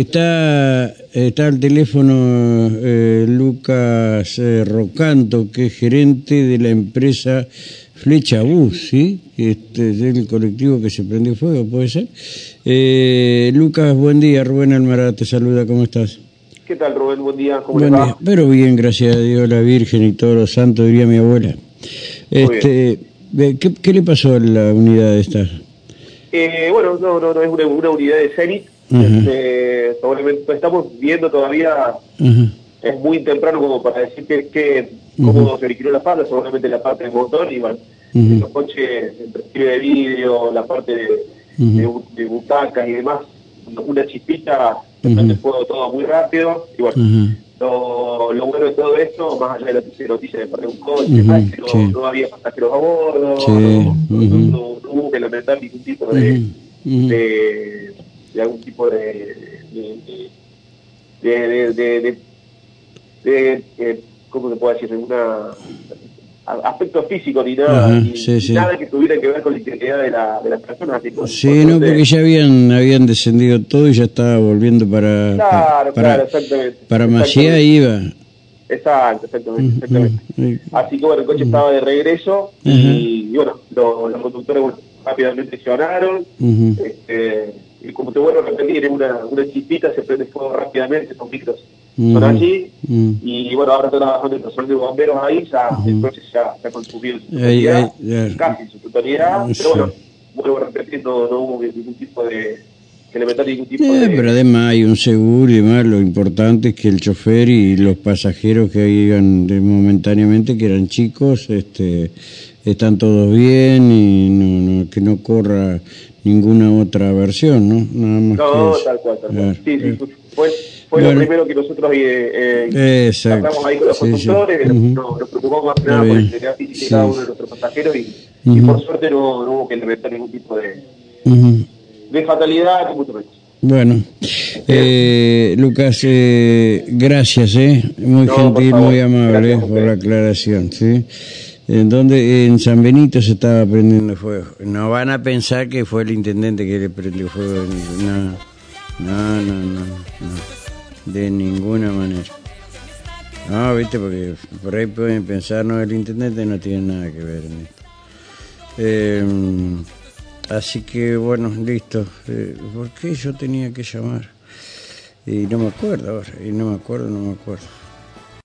Está, está al teléfono eh, Lucas eh, Rocanto, que es gerente de la empresa Flecha Bus, ¿sí? Este, es el colectivo que se prendió fuego, ¿puede ser? Eh, Lucas, buen día. Rubén Almará te saluda, ¿cómo estás? ¿Qué tal, Rubén? Buen día. ¿Cómo Buen día. Pero bien, gracias a Dios, la Virgen y todos los santos, diría mi abuela. Este, ve, ¿qué, qué le pasó a la unidad esta? Eh, bueno, no, no, no es una, una unidad de Zenit. Este, probablemente estamos viendo todavía, es muy temprano como para decir que, que cómo se originó la falla, seguramente la parte del motor y bueno, los coches, el perfil de vidrio, la parte de, de bu- de butacas y demás, una chispita, prende fuego todo muy rápido y bueno. Lo, lo bueno de todo esto, más allá de la noticia, noticia de perder un coche, más, no, sí. no había pasajeros a bordo, no, no- hubo que lamentar ningún tipo de, de algún tipo de, de, de, de, ¿cómo se puede decir? Una aspecto físico ni nada, Ajá, ni, sí, sí. nada que tuviera que ver con la integridad de, la, de las personas. Sí, no, porque ya habían habían descendido todo y ya estaba volviendo para Claro, para, claro, exactamente. para Maciá Exactamente. iba. Exacto, exactamente, exactamente. Así que bueno, el coche estaba de regreso y, bueno, lo- los conductores bueno, rápidamente accionaron. Este, y como te vuelvo a repetir, una, una chispita, se prende fuego rápidamente, los micros son Ujú. allí. Ujú. Y bueno, ahora está trabajando el personal de bomberos ahí, ya el coche ya se ha consumido su totalidad, casi en su totalidad. Pero bueno, vuelvo a repetir, no, no hubo ningún tipo de. Que le ningún tipo Eh, de. pero además hay un seguro y demás, lo importante es que el chofer y los pasajeros que iban momentáneamente, que eran chicos, este, están todos bien y no, no- que no corra ninguna otra versión, ¿no? Nada más No, que tal cual, tal cual. Sí, sí, fue, fue Bueno. lo primero que nosotros eh, eh, tratamos ahí con los Sí, sí. conductores, nos, nos preocupamos más que nada por la integridad física de cada uno de nuestros pasajeros y, por suerte no, no hubo que lamentar ningún tipo de. De fatalidad. Bueno, eh, Lucas, eh, gracias, eh, muy No, gentil, muy amable Gracias a por la aclaración, ¿sí? En donde en San Benito se estaba prendiendo fuego. No van a pensar que fue el intendente que le prendió fuego, no, no, no, no, no, de ninguna manera. No, viste, porque por ahí pueden pensar, no, el intendente no tiene nada que ver en esto. Eh, así que bueno, listo. Eh, ¿Por qué yo tenía que llamar? Y no me acuerdo ahora, y no me acuerdo, no me acuerdo.